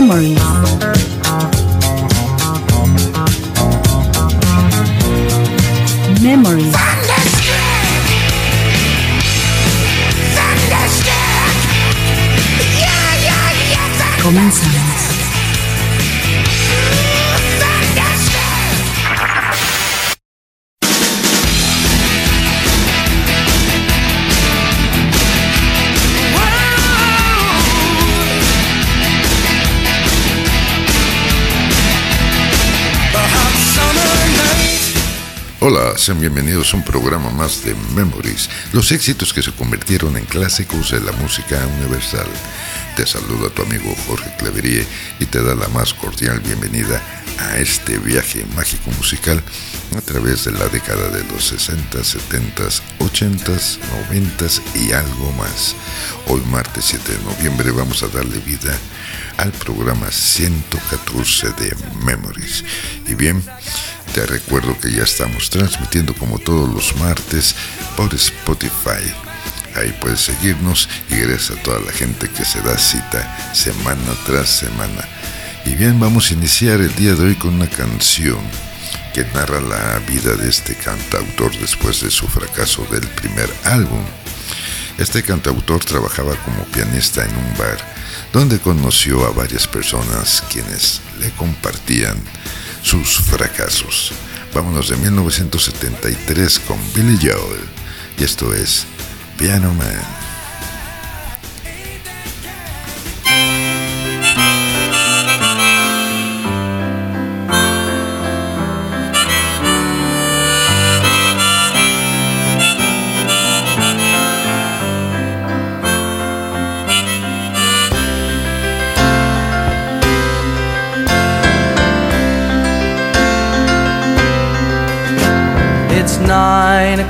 Memories. Bienvenidos a un programa más de Memories, los éxitos que se convirtieron en clásicos de la música universal. Te saluda tu amigo Jorge Cleverie y te da la más cordial bienvenida a este viaje mágico musical a través de la década de los 60, 70, 80, 90 y algo más. Hoy martes 7 de noviembre vamos a darle vida al programa 114 de Memories. Y bien, te recuerdo que ya estamos transmitiendo como todos los martes por Spotify. Ahí puedes seguirnos y gracias a toda la gente que se da cita semana tras semana. Y bien, vamos a iniciar el día de hoy con una canción que narra la vida de este cantautor después de su fracaso del primer álbum. Este cantautor trabajaba como pianista en un bar donde conoció a varias personas quienes le compartían sus fracasos. Vámonos de 1973 con Billy Joel y esto es Piano Man.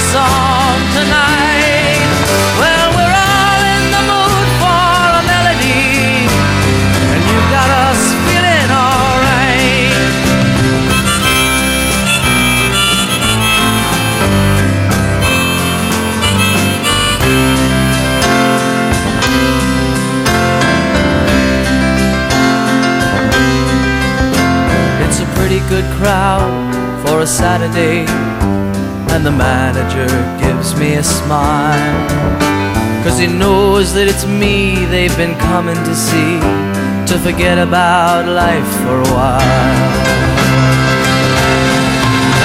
Song tonight. Well, we're all in the mood for a melody, and you got us feeling alright. It's a pretty good crowd for a Saturday and the manager gives me a smile. Cause he knows that it's me they've been coming to see to forget about life for a while.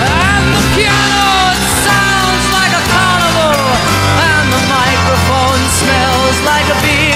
And the piano it sounds like a carnival, and the microphone smells like a beer.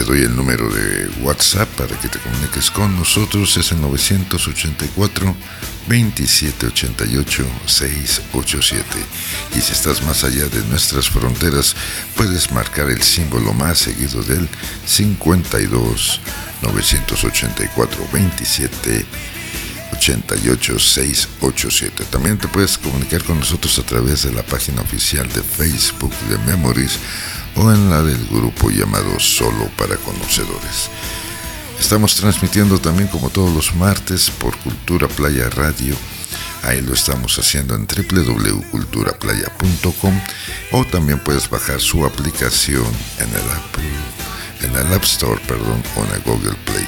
Te doy el número de WhatsApp para que te comuniques con nosotros. Es el 984 2788 687. Y si estás más allá de nuestras fronteras, puedes marcar el símbolo más seguido del 52 984 27 88687. También te puedes comunicar con nosotros a través de la página oficial de Facebook de Memories o en la del grupo llamado Solo para Conocedores. Estamos transmitiendo también como todos los martes por Cultura Playa Radio. Ahí lo estamos haciendo en www.culturaplaya.com o también puedes bajar su aplicación en el Apple, en el App Store, perdón, o en el Google Play.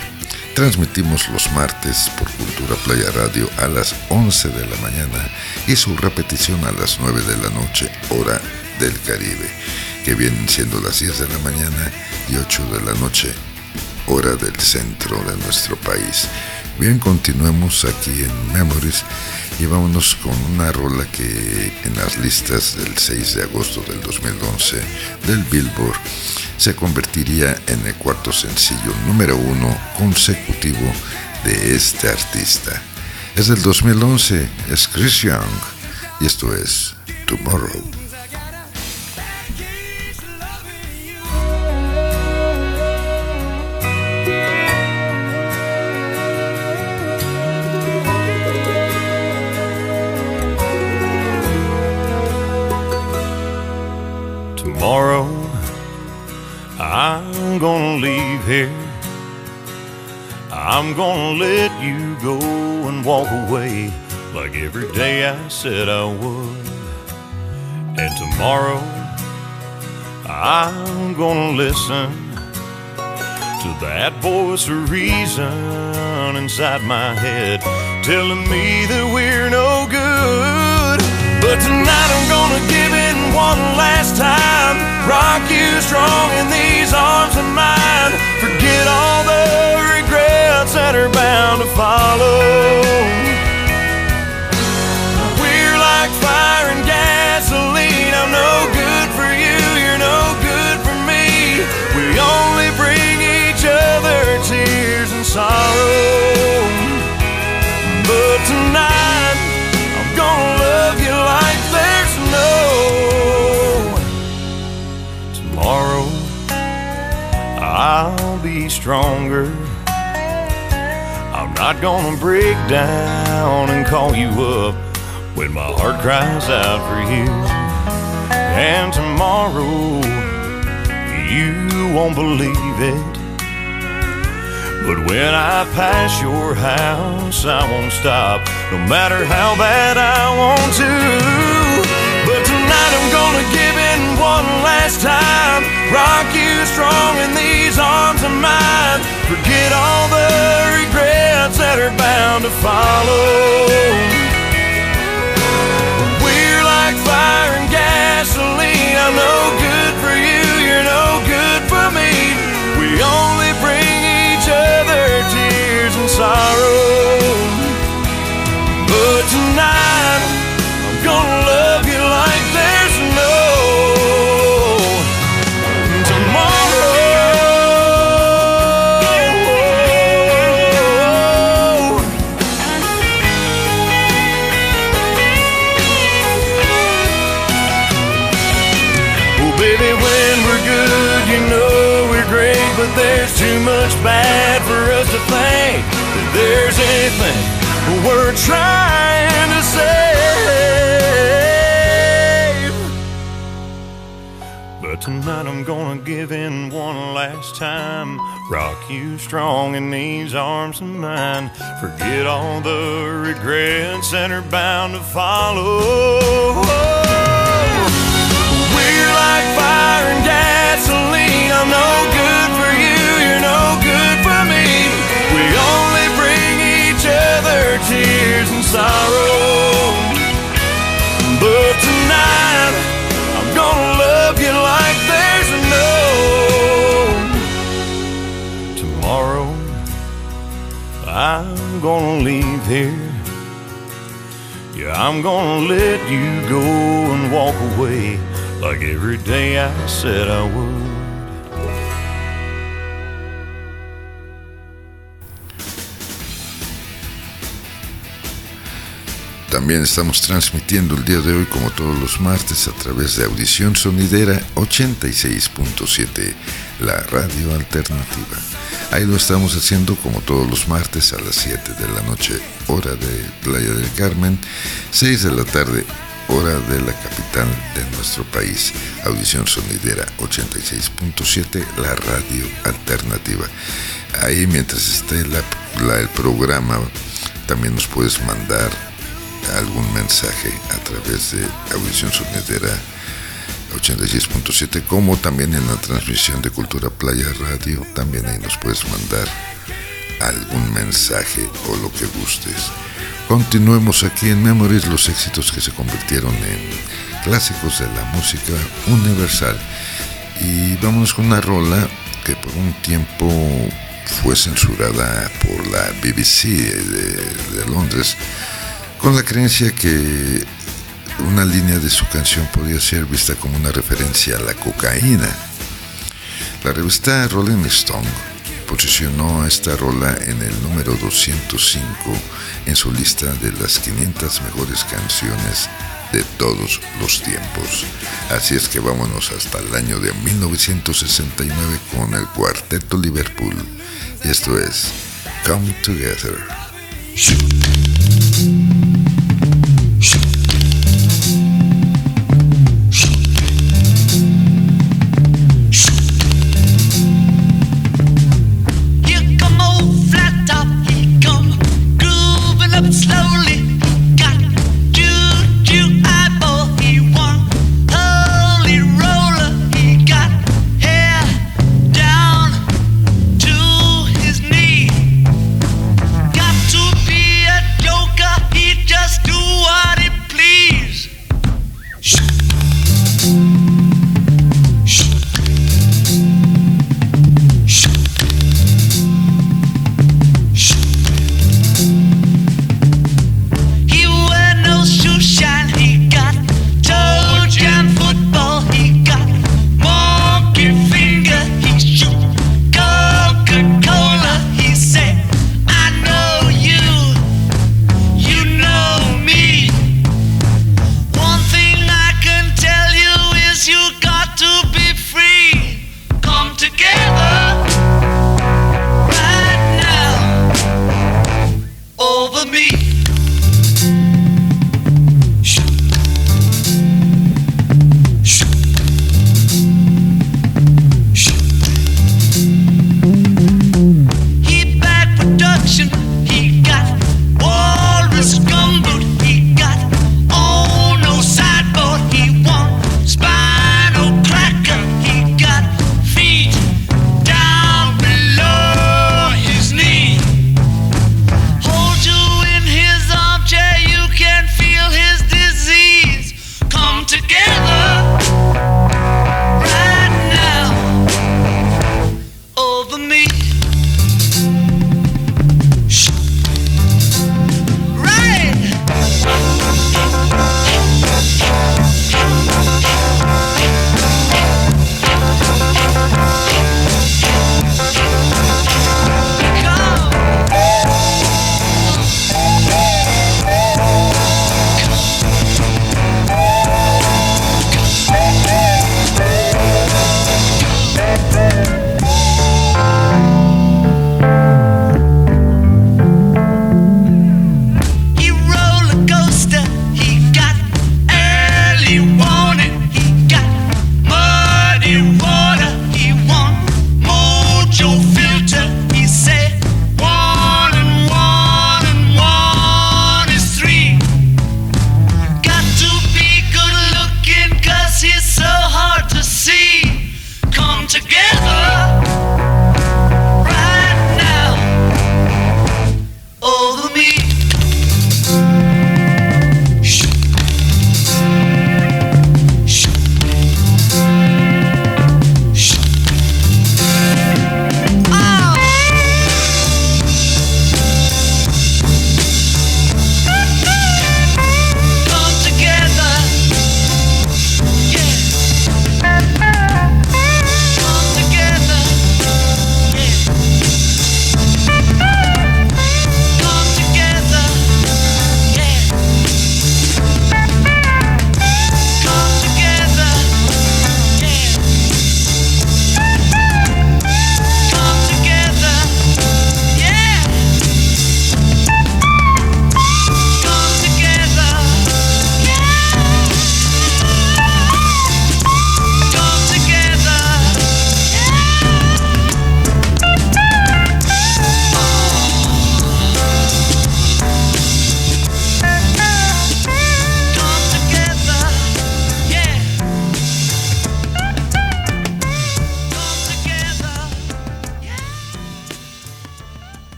Transmitimos los martes por Cultura Playa Radio a las 11 de la mañana y su repetición a las 9 de la noche, hora del Caribe, que vienen siendo las 10 de la mañana y 8 de la noche, hora del centro de nuestro país. Bien, continuemos aquí en Memories y vámonos con una rola que en las listas del 6 de agosto del 2011 del Billboard se convertiría en el cuarto sencillo número uno consecutivo de este artista. Es del 2011, es Chris Young y esto es. Tomorrow, I'm gonna let you go and walk away like every day I said I would. And tomorrow, I'm gonna listen to that voice of reason inside my head telling me that we're no good. But tonight I'm gonna give in one last time. Rock you strong in these arms of mine. Forget all the that are bound to follow. We're like fire and gasoline. I'm no good for you, you're no good for me. We only bring each other tears and sorrow. But tonight, I'm gonna love you like there's no tomorrow. I'll be stronger. Not gonna break down and call you up when my heart cries out for you. And tomorrow, you won't believe it. But when I pass your house, I won't stop, no matter how bad I want to. But tonight I'm gonna give in one last time. Rock you strong in these arms of mine. Forget all the regrets that are bound to follow. We're like fire and gasoline. I'm no good for you, you're no good for me. We only bring each other tears and sorrow. But tonight, trying to save. But tonight I'm gonna give in one last time. Rock you strong in these arms of mine. Forget all the regrets that are bound to follow. Sorrow. But tonight, I'm gonna love you like there's no tomorrow. I'm gonna leave here. Yeah, I'm gonna let you go and walk away like every day I said I would. También estamos transmitiendo el día de hoy, como todos los martes, a través de Audición Sonidera 86.7, la radio alternativa. Ahí lo estamos haciendo como todos los martes a las 7 de la noche, hora de Playa del Carmen, 6 de la tarde, hora de la capital de nuestro país. Audición Sonidera 86.7, la radio alternativa. Ahí mientras esté el programa, también nos puedes mandar algún mensaje a través de Audición Sonidera 86.7, como también en la transmisión de Cultura Playa Radio, también ahí nos puedes mandar algún mensaje o lo que gustes. Continuemos aquí en Memories los éxitos que se convirtieron en clásicos de la música universal. Y vámonos con una rola que por un tiempo fue censurada por la BBC de, de Londres con la creencia que una línea de su canción podía ser vista como una referencia a la cocaína. La revista Rolling Stone posicionó a esta rola en el número 205 en su lista de las 500 mejores canciones de todos los tiempos. Así es que vámonos hasta el año de 1969 con el cuarteto Liverpool. Y esto es Come Together.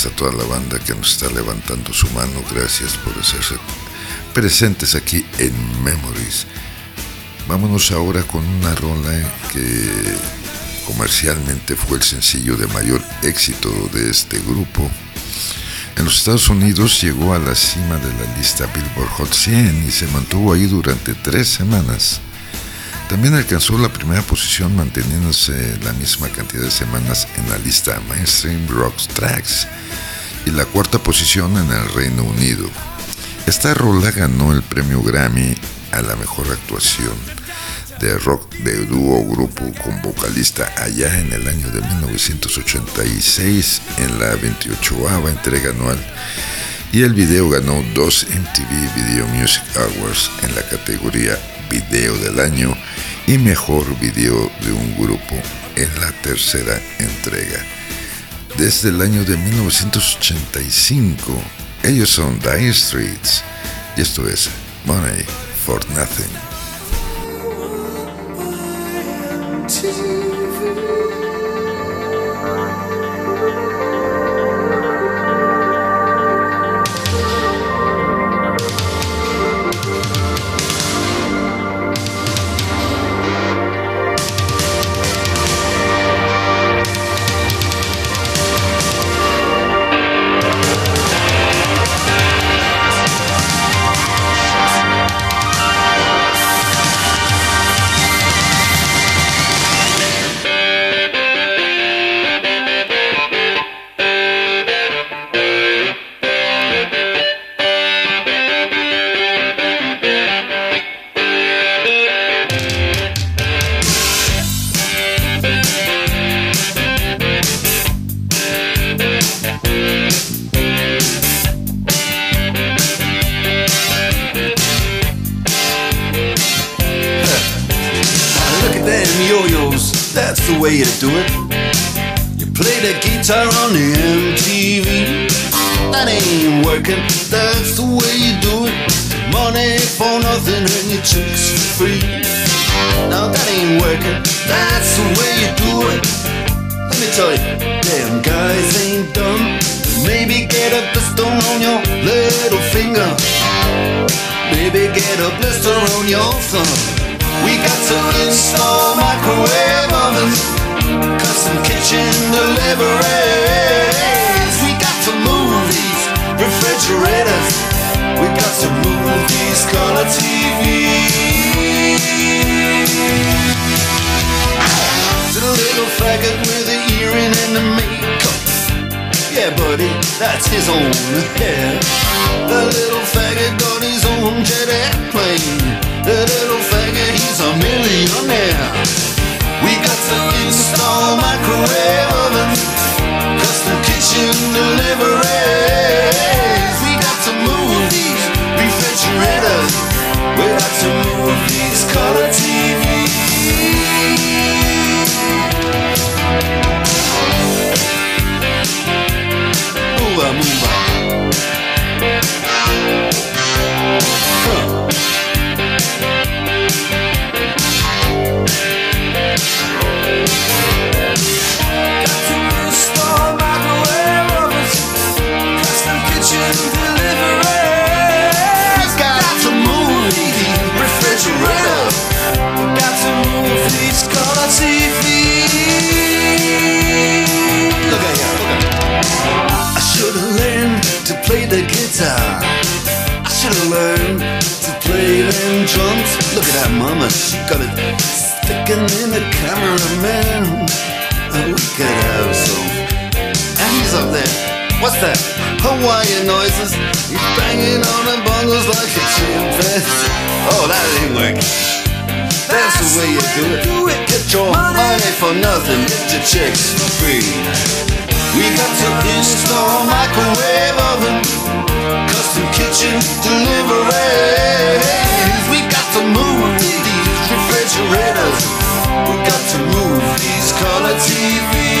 Gracias a toda la banda que nos está levantando su mano. Gracias por hacerse presentes aquí en Memories. Vámonos ahora con una rola que comercialmente fue el sencillo de mayor éxito de este grupo. En los Estados Unidos llegó a la cima de la lista Billboard Hot 100 y se mantuvo ahí durante tres semanas. También alcanzó la primera posición manteniéndose la misma cantidad de semanas en la lista Mainstream Rock Tracks y la cuarta posición en el Reino Unido. Esta rola ganó el premio Grammy a la mejor actuación de rock de dúo grupo con vocalista allá en el año de 1986 en la 28 entrega anual y el video ganó dos MTV Video Music Awards en la categoría Video del Año y Mejor Video de un Grupo en la tercera entrega. Desde el año de 1985, ellos son Dire Streets y esto es Money for Nothing. Do it. You play the guitar on the MTV. That ain't working, that's the way you do it. Money for nothing and your chicks for free. Now that ain't working, that's the way you do it. Let me tell you, damn guys ain't dumb. Maybe get a blister on your little finger. Maybe get a blister on your thumb. We got to install microwave ovens, custom kitchen deliveries. We got to movies, refrigerators. We got to movies, color. To the little faggot with the earring and the makeup. Yeah, buddy, that's his own hair. The little faggot got his own jet airplane. The little faggot, he's a millionaire. Microwave drums. Look at that mama, she got it sticking in the cameraman. And we could have some. And he's up there. What's that? Hawaiian noises. He's banging on the bongos like a chimpanzee. Oh, that ain't working. That's the way you do it. Get your money for nothing, get your chicks for free. We got to install microwave oven, custom kitchen deliveries. We got to move these refrigerators. We got to move these color TVs.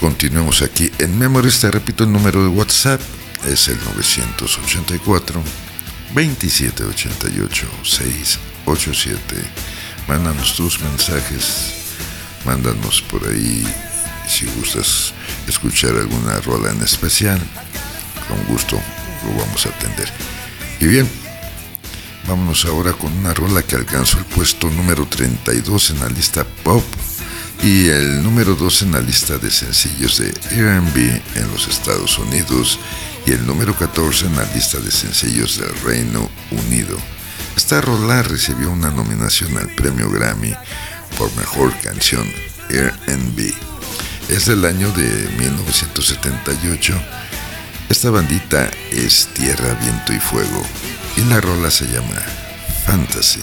Continuemos aquí en Memories. Te repito el número de WhatsApp. Es el 984 2788 687. Mándanos tus mensajes. Mándanos por ahí si gustas escuchar alguna rola en especial. Con gusto lo vamos a atender. Y bien, vámonos ahora con una rola que alcanzó el puesto número 32 en la lista pop y el número 2 en la lista de sencillos de R&B en los Estados Unidos y el número 14 en la lista de sencillos del Reino Unido. Esta rola recibió una nominación al premio Grammy por mejor canción R&B. Es del año de 1978. Esta bandita es Tierra, Viento y Fuego y la rola se llama Fantasy.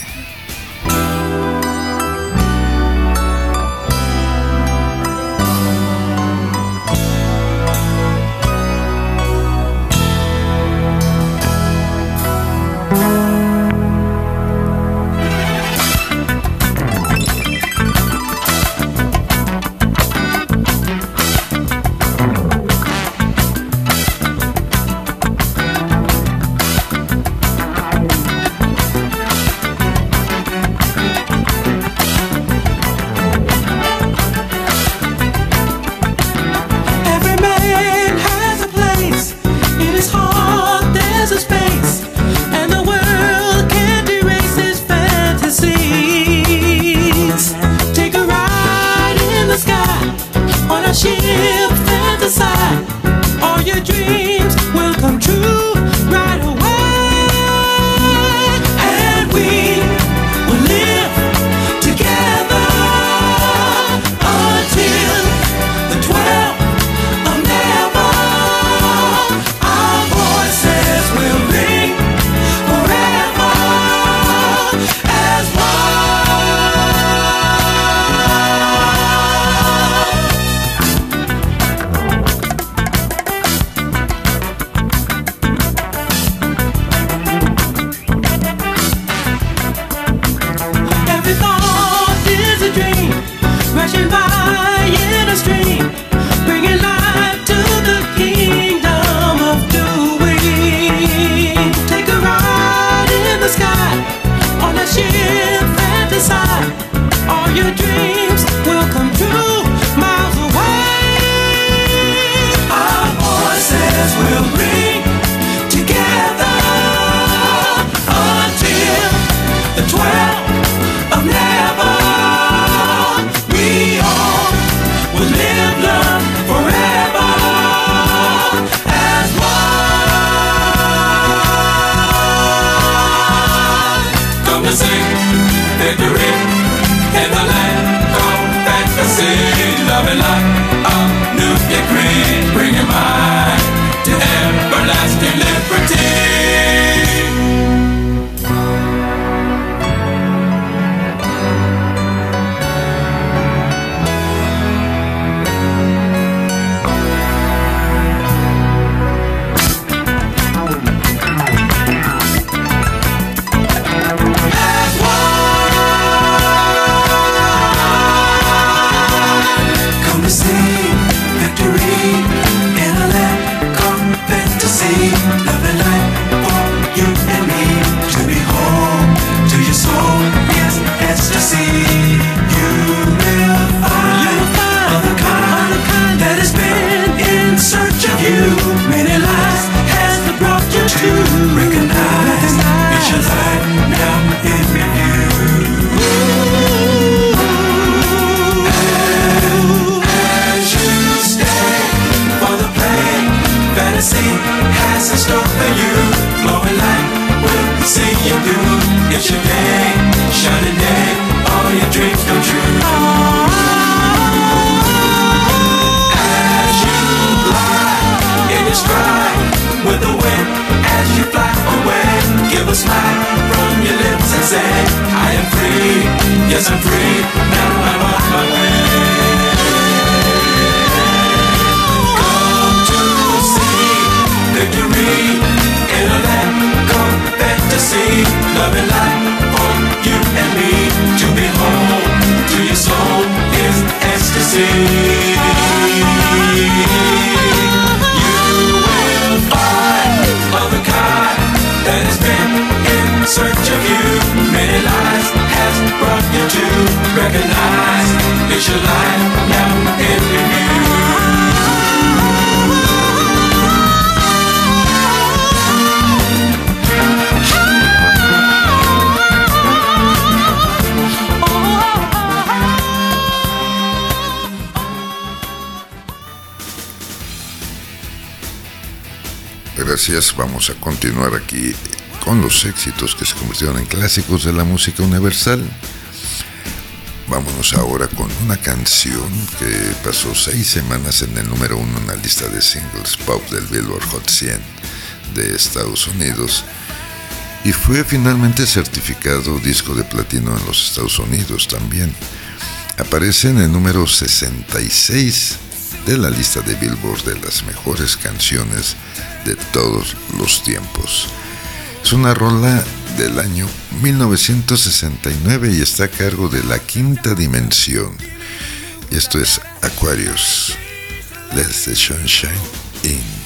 A continuar aquí con los éxitos que se convirtieron en clásicos de la música universal. Vámonos ahora con una canción que pasó seis semanas en el número uno en la lista de singles pop del Billboard Hot 100 de Estados Unidos y fue finalmente certificado disco de platino en los Estados Unidos también. Aparece en el número 66 de la lista de Billboard de las mejores canciones de todos los tiempos. Es una rola del año 1969 y está a cargo de la quinta dimensión. Y esto es Aquarius. Let the sunshine in.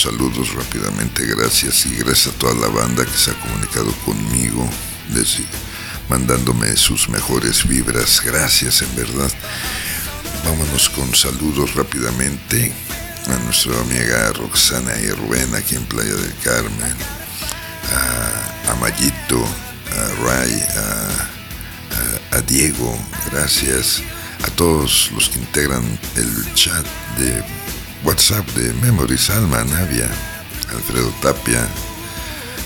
Saludos rápidamente, gracias y gracias a toda la banda que se ha comunicado conmigo, mandándome sus mejores vibras, gracias en verdad. Vámonos con saludos rápidamente a nuestra amiga Roxana y Rubén aquí en Playa del Carmen, a, a Mayito, a Ray, a Diego, gracias a todos los que integran el chat de WhatsApp de Memories, Alma, Navia, Alfredo Tapia,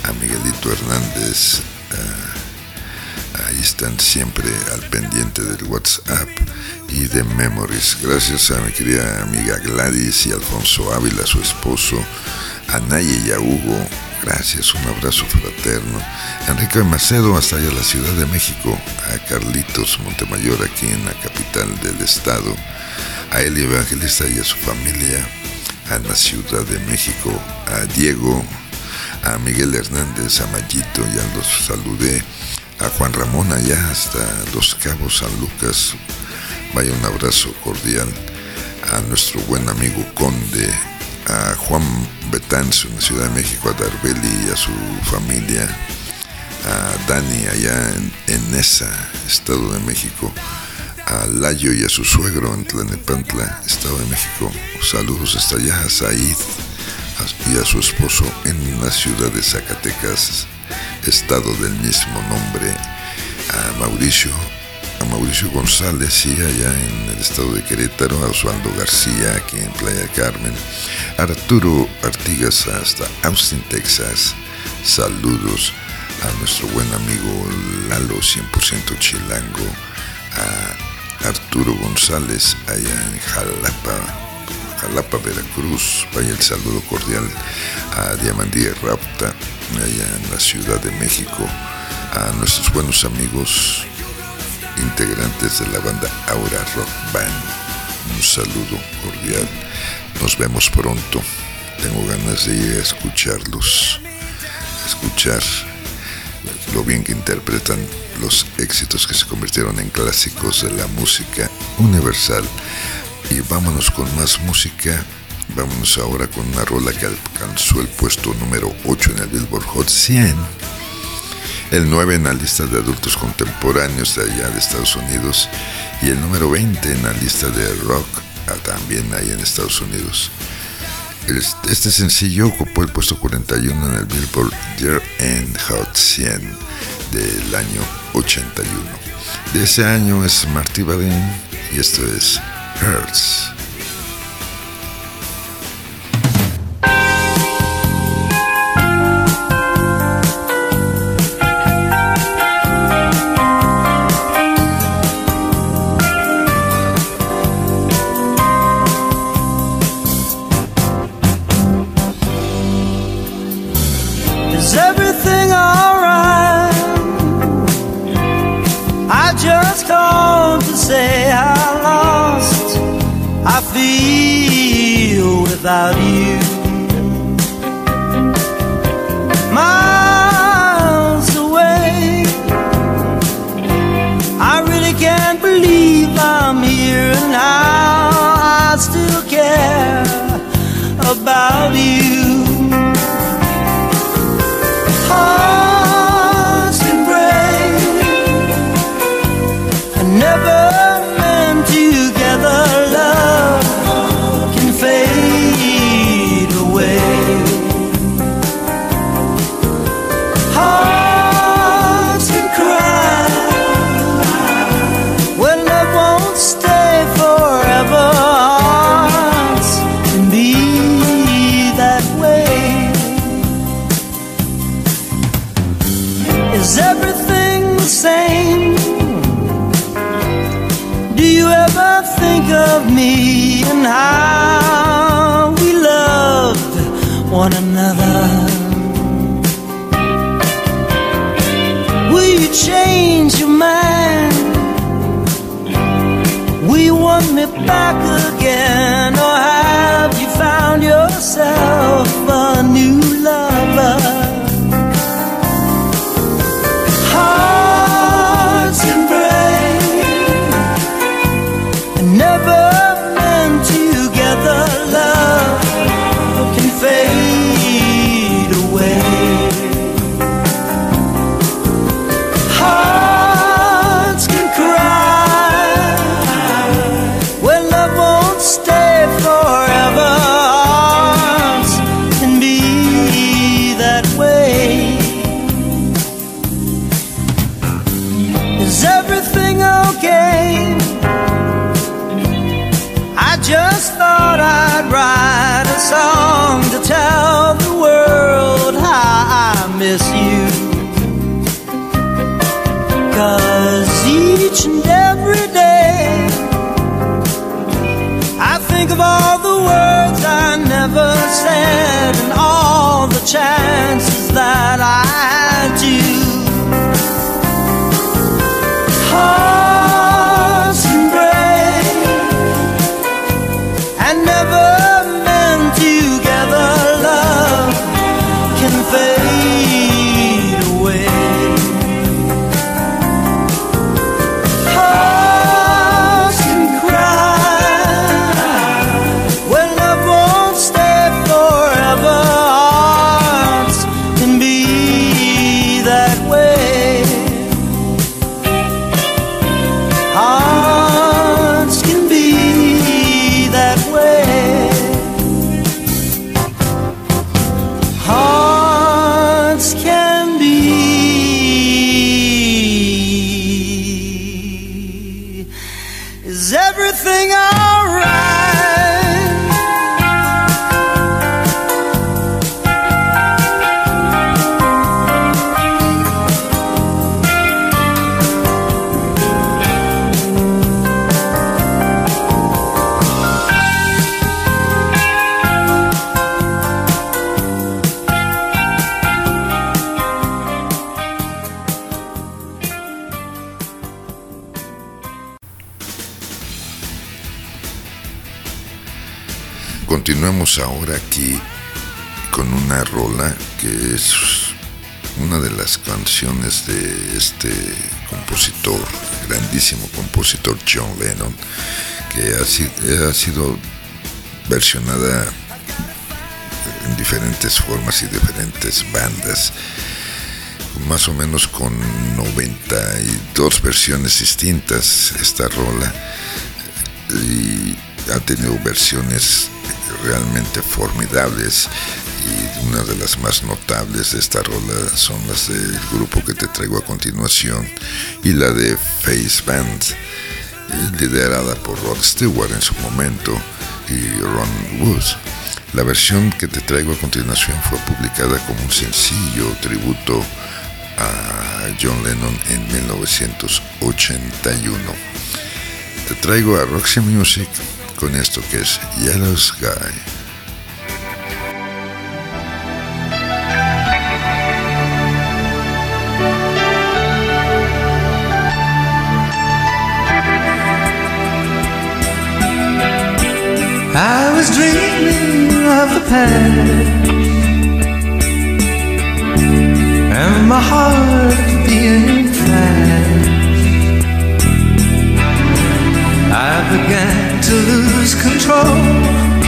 a Miguelito Hernández, a- ahí están siempre al pendiente del WhatsApp y de Memories. Gracias a mi querida amiga Gladys y Alfonso Ávila, su esposo, a Naye y a Hugo. Gracias, un abrazo fraterno. Enrique Macedo, hasta allá la Ciudad de México. A Carlitos Montemayor, aquí en la capital del estado. A Eli Evangelista y a su familia. A la Ciudad de México. A Diego, a Miguel Hernández, a Mayito, ya los saludé, a Juan Ramón allá hasta Los Cabos, San Lucas, vaya un abrazo cordial, a nuestro buen amigo Conde, a Juan Betanzo en la Ciudad de México, a Darbeli y a su familia, a Dani allá en, en Nesa, Estado de México, a Layo y a su suegro en Tlanepantla, Estado de México, saludos hasta allá, a Said, y a su esposo en la ciudad de Zacatecas, estado del mismo nombre, a Mauricio, a Mauricio González y allá en el estado de Querétaro, a Osvaldo García aquí en Playa Carmen, Arturo Artigas hasta Austin, Texas, saludos a nuestro buen amigo Lalo 100% chilango, a Arturo González allá en Jalapa, Jalapa, Veracruz. Vaya el saludo cordial a Diamandía Rapta, allá en la Ciudad de México, a nuestros buenos amigos integrantes de la banda Aura Rock Band. Un saludo cordial. Nos vemos pronto. Tengo ganas de ir a escucharlos, escuchar lo bien que interpretan los éxitos que se convirtieron en clásicos de la música universal. Y vámonos con más música. Vámonos ahora con una rola que alcanzó el puesto número 8 en el Billboard Hot 100. El 9 en la lista de adultos contemporáneos de allá de Estados Unidos. Y el número 20 en la lista de rock ah, también ahí en Estados Unidos. Este sencillo ocupó el puesto 41 en el Billboard Year End Hot 100 del año 81. De ese año es Marty Balin y esto es Hertz. Back again? Ahora aquí con una rola que es una de las canciones de este compositor, grandísimo compositor John Lennon, que ha sido versionada en diferentes formas y diferentes bandas, más o menos con 92 versiones distintas esta rola y ha tenido versiones realmente formidables y una de las más notables de esta rola son las del grupo que te traigo a continuación y la de Face Band eh, liderada por Rod Stewart en su momento y Ron Wood. La versión que te traigo a continuación fue publicada como un sencillo tributo a John Lennon en 1981. Te traigo a Roxy Music con esto que es Yellow Sky. I was dreaming of the past and my heart being fast. Began to lose control.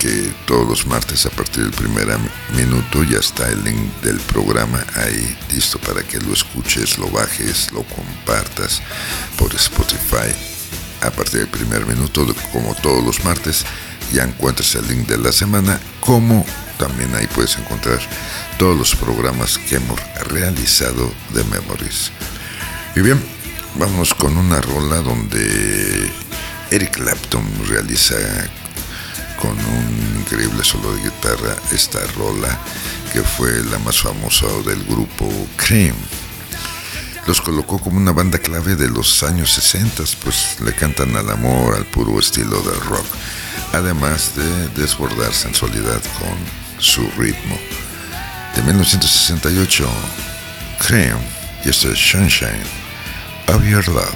Que todos los martes a partir del primer minuto ya está el link del programa ahí listo para que lo escuches, lo bajes, lo compartas por Spotify. A partir del primer minuto, como todos los martes, ya encuentras el link de la semana, como también ahí puedes encontrar todos los programas que hemos realizado de Memories. Y bien, vamos con una rola donde Eric Clapton realiza con un increíble solo de guitarra esta rola que fue la más famosa del grupo Cream. Los colocó como una banda clave de los años 60, pues le cantan al amor, al puro estilo del rock, además de desbordar sensualidad con su ritmo. De 1968, Cream, y esto es Sunshine of Your Love.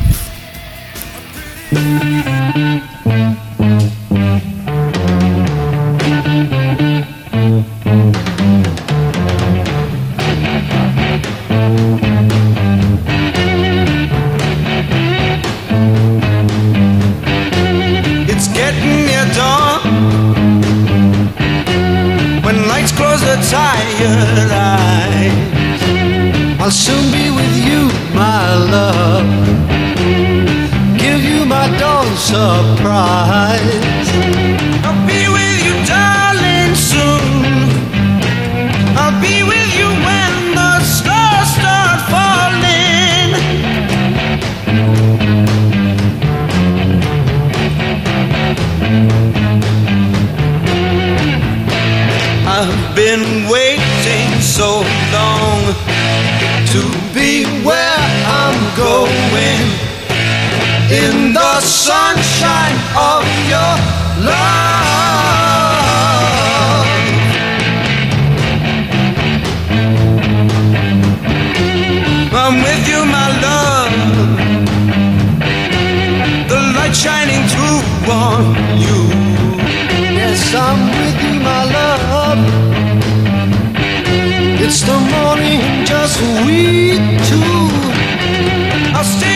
I'll soon be with you, my love. Give you my dawn surprise. To be where I'm going in the sunshine of your love. I'm with you, my love. The light shining through on you. Yes, I'm with you, my love. It's the morning, just we two. I'll stay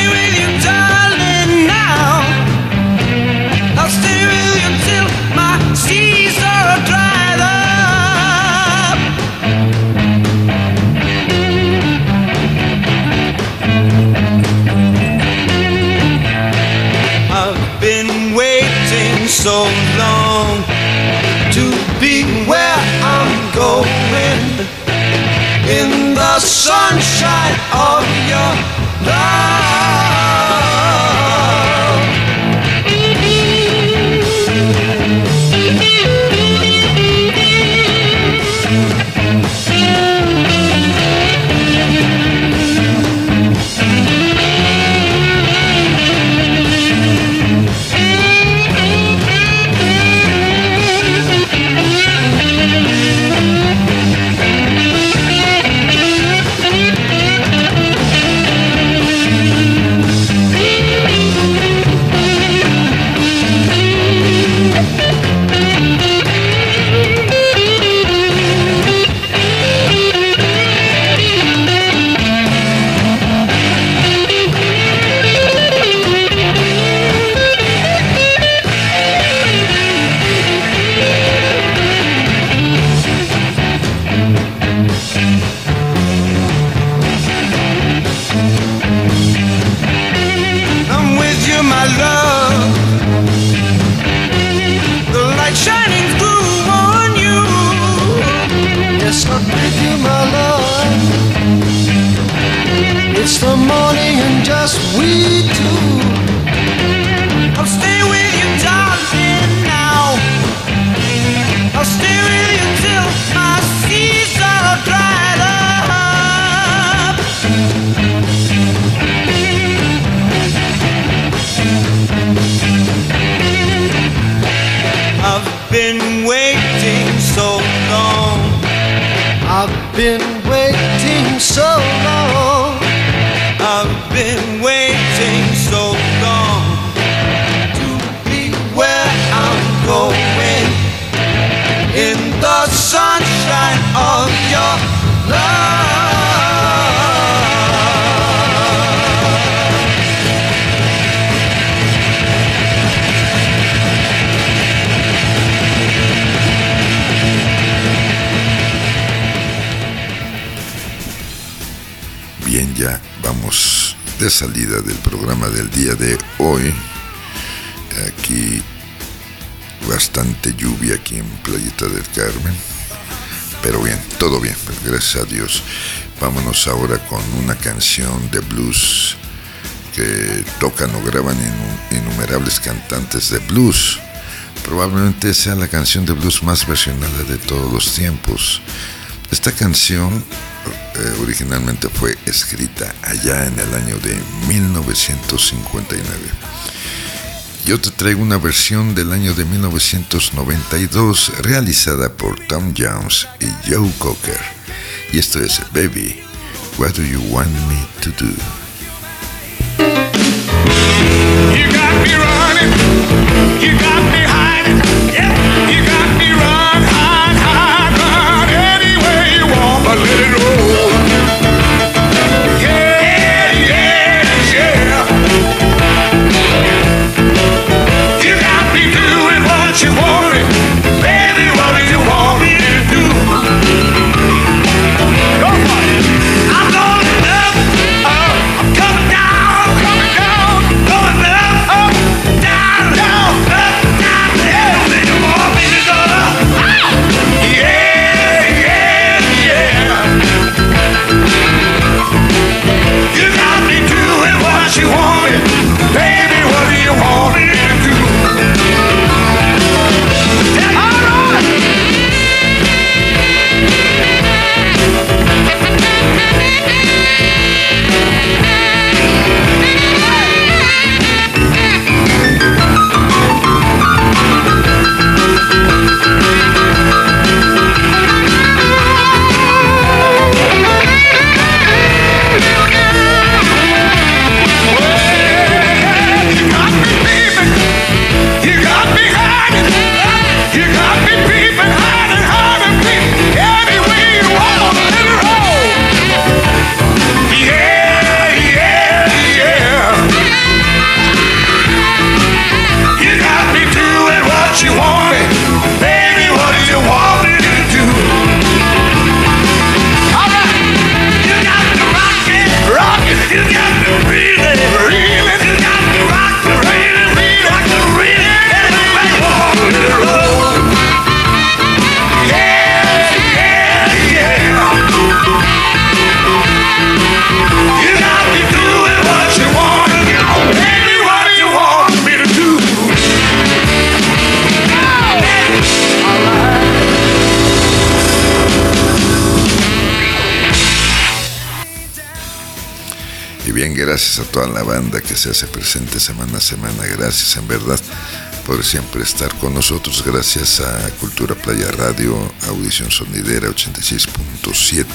Ya vamos de salida del programa del día de hoy. Aquí bastante lluvia aquí en Playita del Carmen. Pero bien, todo bien, pues, gracias a Dios. Vámonos ahora con una canción de blues que tocan o graban innu- innumerables cantantes de blues. Probablemente sea la canción de blues más versionada de todos los tiempos. Esta canción eh, originalmente fue escrita allá en el año de 1959. Yo te traigo una versión del año de 1992 realizada por Tom Jones y Joe Cocker. Y esto es Baby, What Do You Want Me to Do? La banda que se hace presente semana a semana. Gracias en verdad por siempre estar con nosotros. Gracias a Cultura Playa Radio, Audición Sonidera 86.7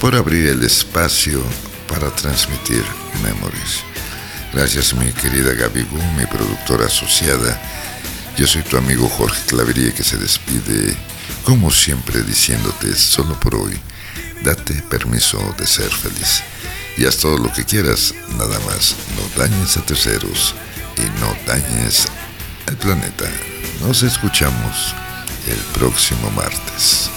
por abrir el espacio para transmitir Memories. Gracias mi querida Gaby Gu, mi productora asociada. Yo soy tu amigo Jorge Clavería que se despide como siempre diciéndote solo por hoy. Date permiso de ser feliz y haz todo lo que quieras, nada más. No dañes a terceros y no dañes al planeta. Nos escuchamos el próximo martes.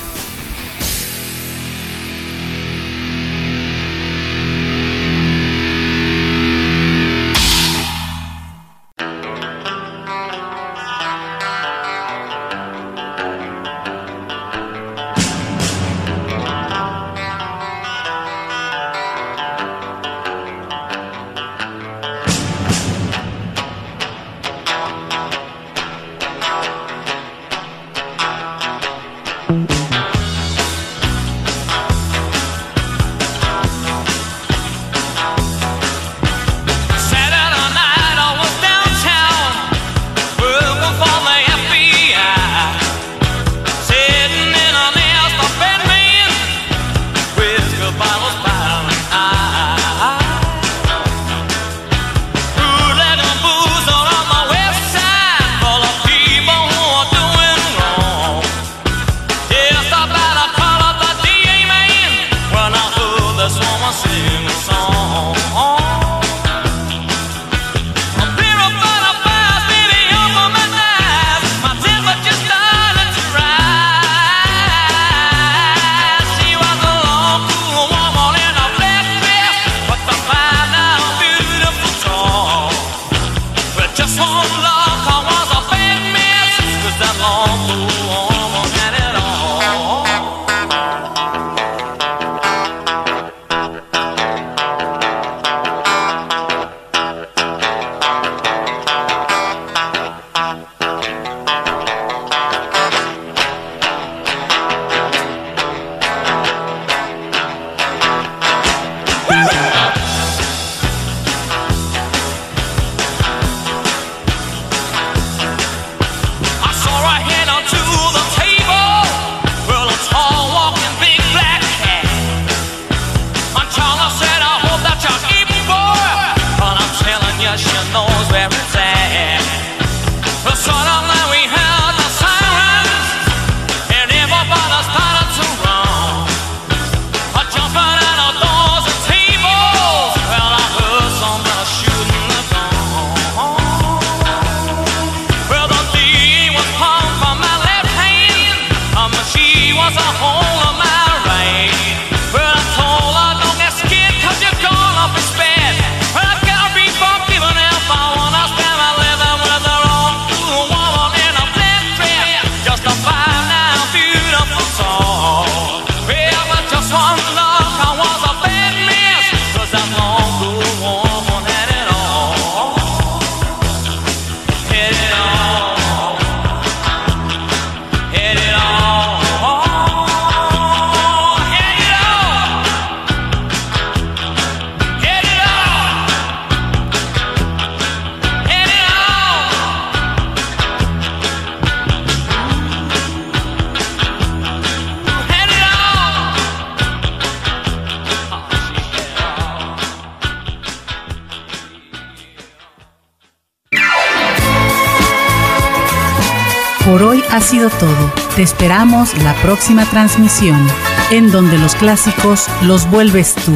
Te esperamos la próxima transmisión, en donde los clásicos los vuelves tú.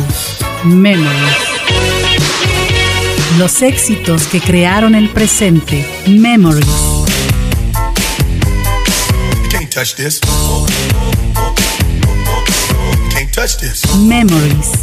Memories. Los éxitos que crearon el presente. Memories. Memories.